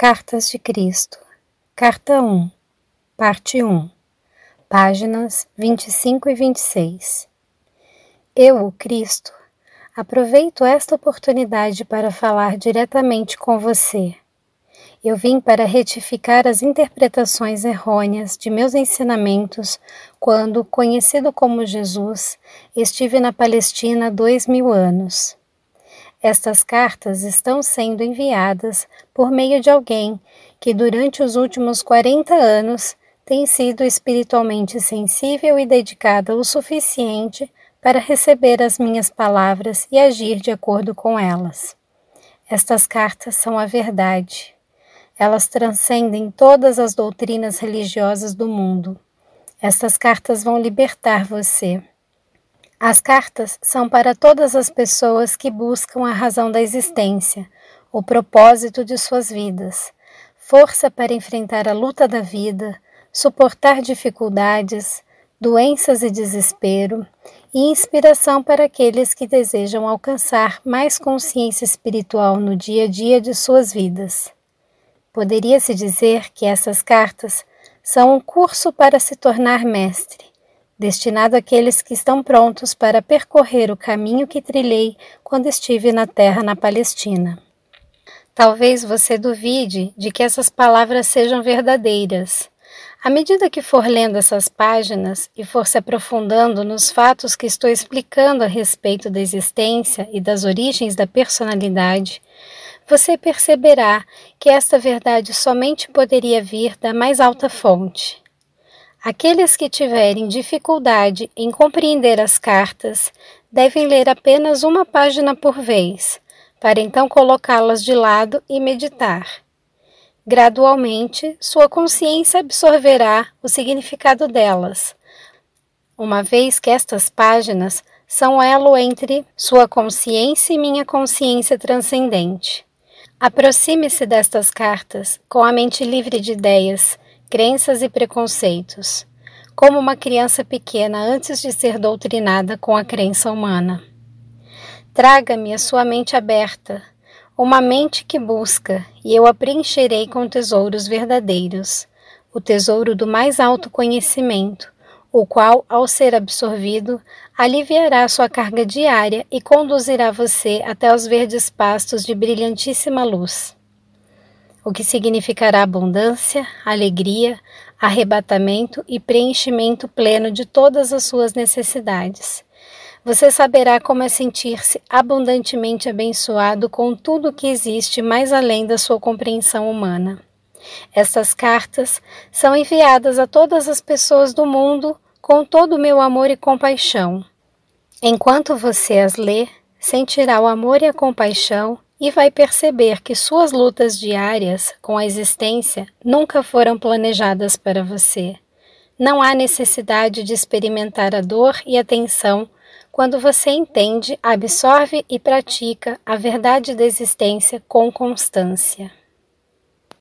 Cartas de Cristo, Carta 1, Parte 1, páginas 25 e 26. Eu, Cristo, aproveito esta oportunidade para falar diretamente com você. Eu vim para retificar as interpretações errôneas de meus ensinamentos quando, conhecido como Jesus, estive na Palestina há dois mil anos. Estas cartas estão sendo enviadas por meio de alguém que, durante os últimos 40 anos, tem sido espiritualmente sensível e dedicada o suficiente para receber as minhas palavras e agir de acordo com elas. Estas cartas são a verdade. Elas transcendem todas as doutrinas religiosas do mundo. Estas cartas vão libertar você. As cartas são para todas as pessoas que buscam a razão da existência, o propósito de suas vidas, força para enfrentar a luta da vida, suportar dificuldades, doenças e desespero, e inspiração para aqueles que desejam alcançar mais consciência espiritual no dia a dia de suas vidas. Poderia-se dizer que essas cartas são um curso para se tornar mestre destinado àqueles que estão prontos para percorrer o caminho que trilhei quando estive na terra na Palestina. Talvez você duvide de que essas palavras sejam verdadeiras. À medida que for lendo essas páginas e for se aprofundando nos fatos que estou explicando a respeito da existência e das origens da personalidade, você perceberá que esta verdade somente poderia vir da mais alta fonte, Aqueles que tiverem dificuldade em compreender as cartas devem ler apenas uma página por vez, para então colocá-las de lado e meditar. Gradualmente, sua consciência absorverá o significado delas, uma vez que estas páginas são elo entre sua consciência e minha consciência transcendente. Aproxime-se destas cartas com a mente livre de ideias crenças e preconceitos, como uma criança pequena antes de ser doutrinada com a crença humana. Traga-me a sua mente aberta, uma mente que busca, e eu a preencherei com tesouros verdadeiros, o tesouro do mais alto conhecimento, o qual, ao ser absorvido, aliviará sua carga diária e conduzirá você até os verdes pastos de brilhantíssima luz o que significará abundância, alegria, arrebatamento e preenchimento pleno de todas as suas necessidades. Você saberá como é sentir-se abundantemente abençoado com tudo o que existe mais além da sua compreensão humana. Estas cartas são enviadas a todas as pessoas do mundo com todo o meu amor e compaixão. Enquanto você as lê, sentirá o amor e a compaixão e vai perceber que suas lutas diárias com a existência nunca foram planejadas para você. Não há necessidade de experimentar a dor e a tensão quando você entende, absorve e pratica a verdade da existência com constância.